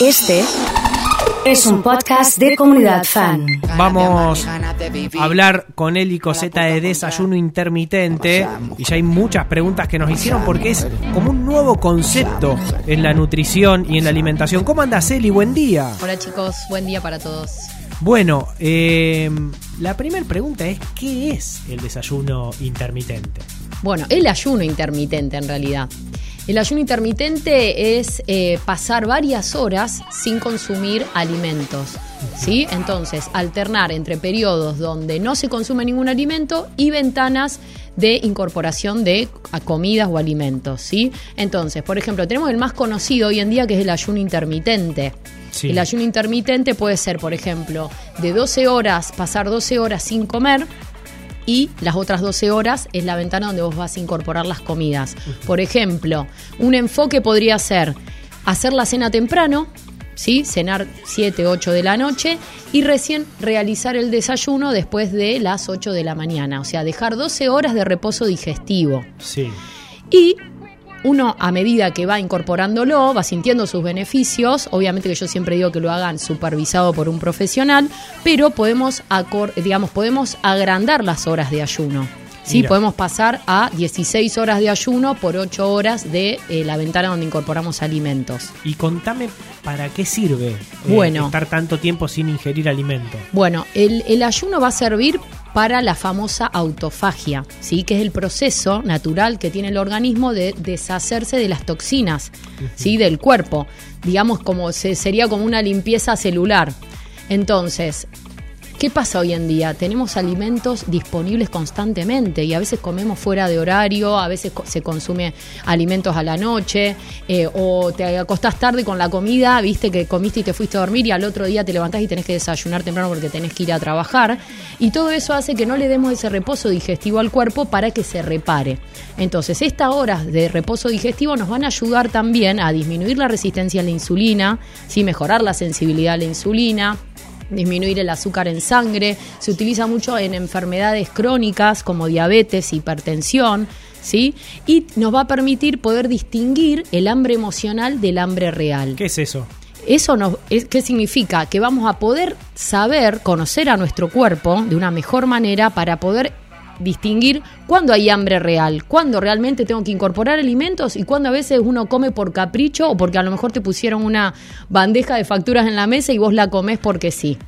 Este es un podcast de comunidad fan. Vamos a hablar con y Coseta de desayuno intermitente. Y ya hay muchas preguntas que nos hicieron porque es como un nuevo concepto en la nutrición y en la alimentación. ¿Cómo andas, Eli? Buen día. Hola chicos, buen día para todos. Bueno, eh, la primera pregunta es, ¿qué es el desayuno intermitente? Bueno, el ayuno intermitente en realidad. El ayuno intermitente es eh, pasar varias horas sin consumir alimentos. ¿sí? Entonces, alternar entre periodos donde no se consume ningún alimento y ventanas de incorporación de comidas o alimentos. ¿sí? Entonces, por ejemplo, tenemos el más conocido hoy en día que es el ayuno intermitente. Sí. El ayuno intermitente puede ser, por ejemplo, de 12 horas, pasar 12 horas sin comer y las otras 12 horas es la ventana donde vos vas a incorporar las comidas. Por ejemplo, un enfoque podría ser hacer la cena temprano, ¿sí? cenar 7, 8 de la noche y recién realizar el desayuno después de las 8 de la mañana. O sea, dejar 12 horas de reposo digestivo. Sí. Uno a medida que va incorporándolo, va sintiendo sus beneficios, obviamente que yo siempre digo que lo hagan supervisado por un profesional, pero podemos, digamos, podemos agrandar las horas de ayuno. Sí, Mira. podemos pasar a 16 horas de ayuno por 8 horas de eh, la ventana donde incorporamos alimentos. Y contame para qué sirve eh, Bueno. estar tanto tiempo sin ingerir alimento. Bueno, el, el ayuno va a servir para la famosa autofagia, ¿sí? que es el proceso natural que tiene el organismo de deshacerse de las toxinas ¿sí? del cuerpo. Digamos, como se, sería como una limpieza celular. Entonces, ¿Qué pasa hoy en día? Tenemos alimentos disponibles constantemente y a veces comemos fuera de horario, a veces se consume alimentos a la noche eh, o te acostás tarde con la comida, viste que comiste y te fuiste a dormir y al otro día te levantás y tenés que desayunar temprano porque tenés que ir a trabajar y todo eso hace que no le demos ese reposo digestivo al cuerpo para que se repare. Entonces, estas horas de reposo digestivo nos van a ayudar también a disminuir la resistencia a la insulina, ¿sí? mejorar la sensibilidad a la insulina, disminuir el azúcar en sangre, se utiliza mucho en enfermedades crónicas como diabetes, hipertensión, ¿sí? Y nos va a permitir poder distinguir el hambre emocional del hambre real. ¿Qué es eso? Eso nos, es, ¿qué significa? Que vamos a poder saber, conocer a nuestro cuerpo de una mejor manera para poder distinguir cuándo hay hambre real, cuándo realmente tengo que incorporar alimentos y cuándo a veces uno come por capricho o porque a lo mejor te pusieron una bandeja de facturas en la mesa y vos la comés porque sí.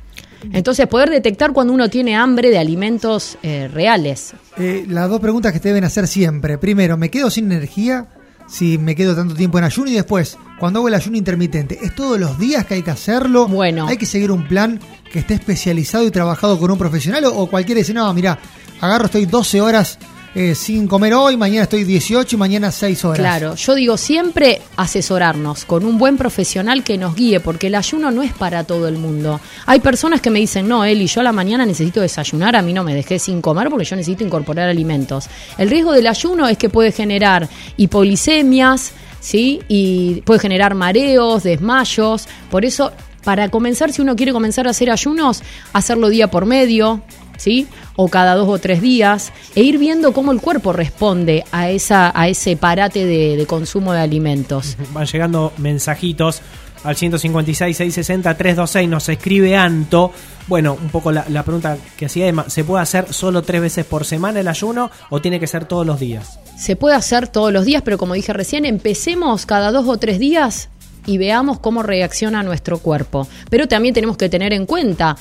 Entonces, poder detectar cuando uno tiene hambre de alimentos eh, reales. Eh, las dos preguntas que te deben hacer siempre. Primero, ¿me quedo sin energía si me quedo tanto tiempo en ayuno? Y después, cuando hago el ayuno intermitente, ¿es todos los días que hay que hacerlo? Bueno. ¿Hay que seguir un plan que esté especializado y trabajado con un profesional? ¿O, o cualquiera dice, no, mira, agarro, estoy 12 horas eh, sin comer hoy, mañana estoy 18 y mañana 6 horas? Claro, yo digo siempre asesorarnos con un buen profesional que nos guíe, porque el ayuno no es para todo el mundo. Hay personas que me dicen, no, Eli, yo a la mañana necesito desayunar, a mí no me dejé sin comer porque yo necesito incorporar alimentos. El riesgo del ayuno es que puede generar hipoglicemias, ¿sí? Y puede generar mareos, desmayos. Por eso, para comenzar, si uno quiere comenzar a hacer ayunos, hacerlo día por medio, ¿sí? O cada dos o tres días, e ir viendo cómo el cuerpo responde a, esa, a ese parate de, de consumo de alimentos. Van llegando mensajitos al 156 660 326 nos escribe Anto. Bueno, un poco la, la pregunta que hacía Emma, ¿se puede hacer solo tres veces por semana el ayuno o tiene que ser todos los días? Se puede hacer todos los días, pero como dije recién, empecemos cada dos o tres días y veamos cómo reacciona nuestro cuerpo. Pero también tenemos que tener en cuenta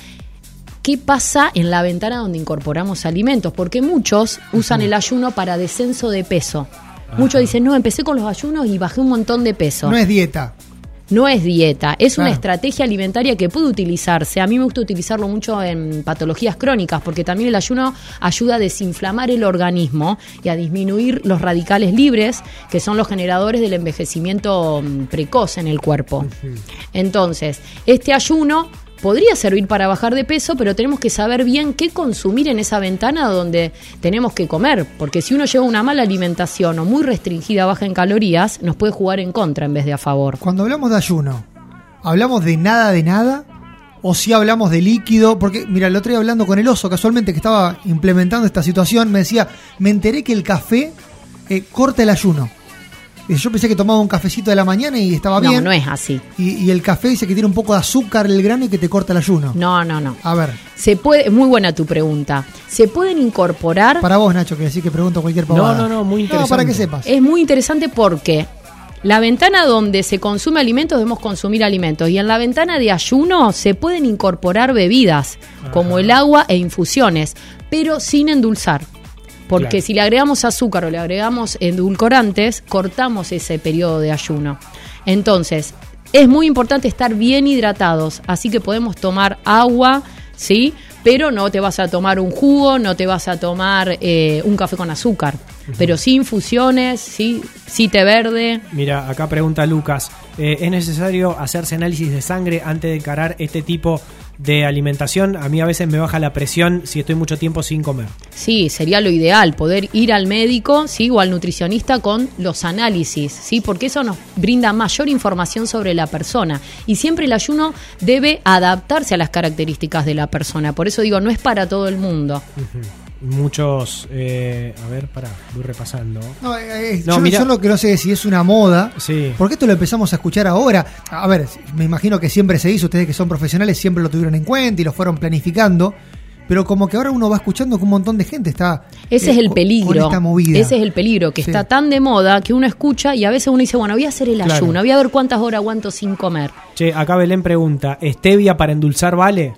qué pasa en la ventana donde incorporamos alimentos, porque muchos usan el ayuno para descenso de peso. Muchos dicen, no, empecé con los ayunos y bajé un montón de peso. No es dieta. No es dieta, es una Claro. estrategia alimentaria que puede utilizarse. A mí me gusta utilizarlo mucho en patologías crónicas porque también el ayuno ayuda a desinflamar el organismo y a disminuir los radicales libres, que son los generadores del envejecimiento mm, precoz en el cuerpo. Entonces, este ayuno podría servir para bajar de peso, pero tenemos que saber bien qué consumir en esa ventana donde tenemos que comer, porque si uno lleva una mala alimentación o muy restringida, baja en calorías, nos puede jugar en contra en vez de a favor. Cuando hablamos de ayuno, ¿hablamos de nada de nada? ¿O si hablamos de líquido? Porque, mira, el otro día hablando con el oso, casualmente que estaba implementando esta situación, me decía, me enteré que el café eh, corta el ayuno. Yo pensé que tomaba un cafecito de la mañana y estaba No, bien. no es así. Y, y el café dice que tiene un poco de azúcar el grano y que te corta el ayuno. No, no, no. A ver, Se puede, es muy buena tu pregunta. Se pueden incorporar. para vos, Nacho, que decís que pregunto cualquier pavada. no, no, muy No, para interesante. que sepas. Es muy interesante porque la ventana donde se consume alimentos debemos consumir alimentos y en la ventana de ayuno se pueden incorporar bebidas como el agua e infusiones, pero sin endulzar. Porque Claro. si le agregamos azúcar o le agregamos edulcorantes, cortamos ese periodo de ayuno. Entonces, es muy importante estar bien hidratados, así que podemos tomar agua, ¿sí? Pero no te vas a tomar un jugo, no te vas a tomar eh, un café con azúcar, pero sí infusiones, sí, sí té verde. Mira, acá pregunta Lucas, eh, ¿es necesario hacerse análisis de sangre antes de encarar este tipo de alimentación? A mí a veces me baja la presión si estoy mucho tiempo sin comer. Sí, sería lo ideal, poder ir al médico, sí, o al nutricionista con los análisis, sí, porque eso nos brinda mayor información sobre la persona. Y siempre el ayuno debe adaptarse a las características de la persona. Por eso digo, no es para todo el mundo. Muchos, eh, a ver, pará, voy repasando. No, eh, eh, No, yo, mira- yo lo que no sé es si es una moda. Sí. Porque esto lo empezamos a escuchar ahora. A ver, me imagino que siempre se hizo, ustedes que son profesionales siempre lo tuvieron en cuenta y lo fueron planificando. Pero como que ahora uno va escuchando que un montón de gente está. Ese eh, es el con- peligro. Con esta movida. Ese es el peligro, que Sí. está tan de moda que uno escucha y a veces uno dice, bueno, voy a hacer el Claro. ayuno, voy a ver cuántas horas aguanto sin comer. Che, acá Belén pregunta, ¿stevia para endulzar vale?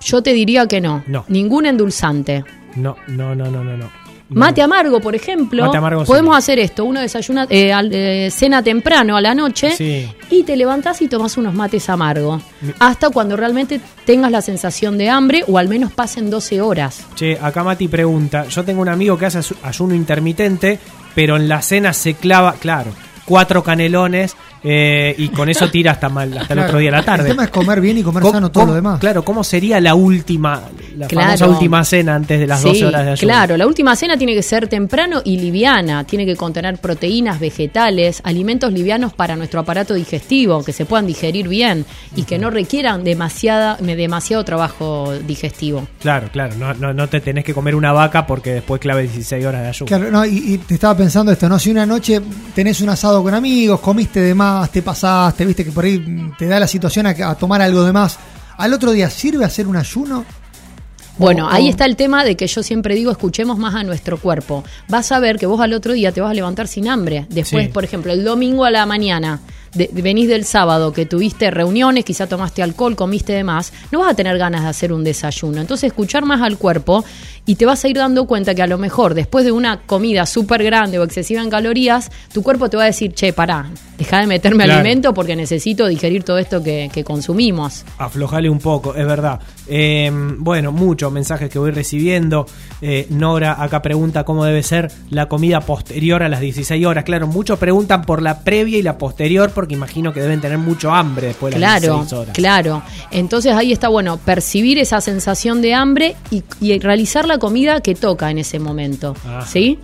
Yo te diría que no. No. Ningún endulzante. No, no, no, no, no. no. Mate amargo, por ejemplo. Mate amargo, sí. podemos hacer esto. Uno desayuna, eh, al- eh, cena temprano a la noche Sí. y te levantás y tomás unos mates amargos. Hasta cuando realmente tengas la sensación de hambre o al menos pasen 12 horas. Che, acá Mati pregunta, yo tengo un amigo que hace ayuno intermitente, pero en la cena se clava, claro, cuatro canelones eh, y con eso tira hasta, mal, hasta el Claro. otro día de la tarde. El tema es comer bien y comer ¿Cómo- sano todo cómo- lo demás. Claro, ¿cómo sería la última, la Claro. famosa última cena antes de las Sí, 12 horas de ayuno? Claro, la última cena tiene que ser temprano y liviana. Tiene que contener proteínas, vegetales, alimentos livianos para nuestro aparato digestivo, que se puedan digerir bien y que no requieran demasiada, me- demasiado trabajo digestivo. Claro, claro, no, no, no te tenés que comer una vaca porque después clave 16 horas de ayuno. Claro, no, y, y te estaba pensando esto, ¿no? Si una noche tenés un asado con amigos, comiste de más, te pasaste, viste que por ahí te da la situación a, a tomar algo de más, al otro día sirve hacer un ayuno. Bueno, ahí está el tema de que yo siempre digo, escuchemos más a nuestro cuerpo. Vas a ver que vos al otro día te vas a levantar sin hambre. Después, Sí. por ejemplo, el domingo a la mañana, de- venís del sábado que tuviste reuniones, quizá tomaste alcohol, comiste de más, no vas a tener ganas de hacer un desayuno. Entonces, escuchar más al cuerpo y te vas a ir dando cuenta que a lo mejor después de una comida súper grande o excesiva en calorías, tu cuerpo te va a decir, che, pará, deja de meterme Claro. alimento porque necesito digerir todo esto que, que consumimos. Aflojale un poco, es verdad. Eh, bueno, muchos mensajes que voy recibiendo. Eh, Nora acá pregunta cómo debe ser la comida posterior a las 16 horas. Claro, muchos preguntan por la previa y la posterior porque imagino que deben tener mucho hambre después de las Claro, 16 horas. claro. Entonces ahí está bueno percibir esa sensación de hambre y, y realizar la comida que toca en ese momento, Ajá. ¿sí?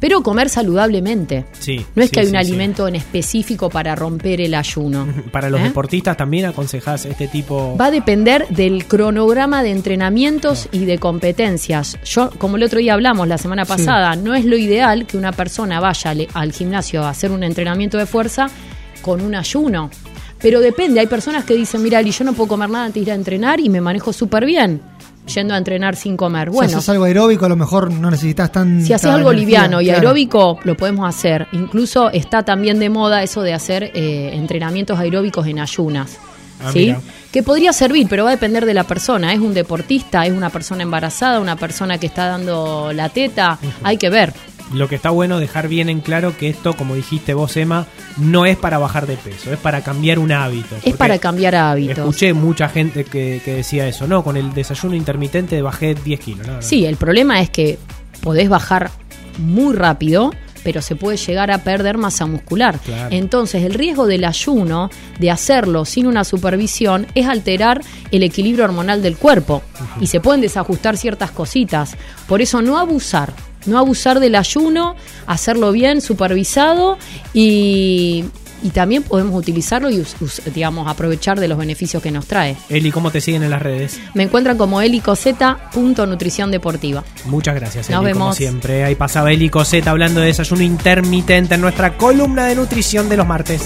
Pero comer saludablemente. Sí, No es sí, que hay un sí. alimento en específico para romper el ayuno. Para los ¿Eh? deportistas también aconsejás este tipo. Va a depender del cronograma de entrenamientos y de competencias. Yo, como el otro día hablamos la semana pasada, no es lo ideal que una persona vaya al gimnasio a hacer un entrenamiento de fuerza con un ayuno. Pero depende, hay personas que dicen, mira, Ali, yo no puedo comer nada antes de ir a entrenar y me manejo súper bien yendo a entrenar sin comer. si Bueno, haces algo aeróbico, a lo mejor no necesitas tan. si haces algo liviano y aeróbico, lo podemos hacer. Incluso está también de moda eso de hacer eh, entrenamientos aeróbicos en ayunas. Ah, ¿sí? mira. Que podría servir, pero va a depender de la persona. ¿Es un deportista? ¿Es una persona embarazada? ¿Una persona que está dando la teta? Hay que ver. Lo que está bueno dejar bien en claro que esto, como dijiste vos, Emma, no es para bajar de peso, es para cambiar un hábito. Es para cambiar hábitos. Escuché mucha gente que, que decía eso, no, con el desayuno intermitente bajé 10 kilos. No, no. Sí, el problema es que podés bajar muy rápido, pero se puede llegar a perder masa muscular. Claro. Entonces, el riesgo del ayuno, de hacerlo sin una supervisión, es alterar el equilibrio hormonal del cuerpo y se pueden desajustar ciertas cositas. Por eso, no abusar. No abusar del ayuno, hacerlo bien, supervisado y y también podemos utilizarlo y digamos aprovechar de los beneficios que nos trae. Eli, ¿cómo te siguen en las redes? Me encuentran como elicoseta.nutrición deportiva. Muchas gracias, Eli, como siempre. Ahí pasaba Eli Coseta hablando de desayuno intermitente en nuestra columna de nutrición de los martes.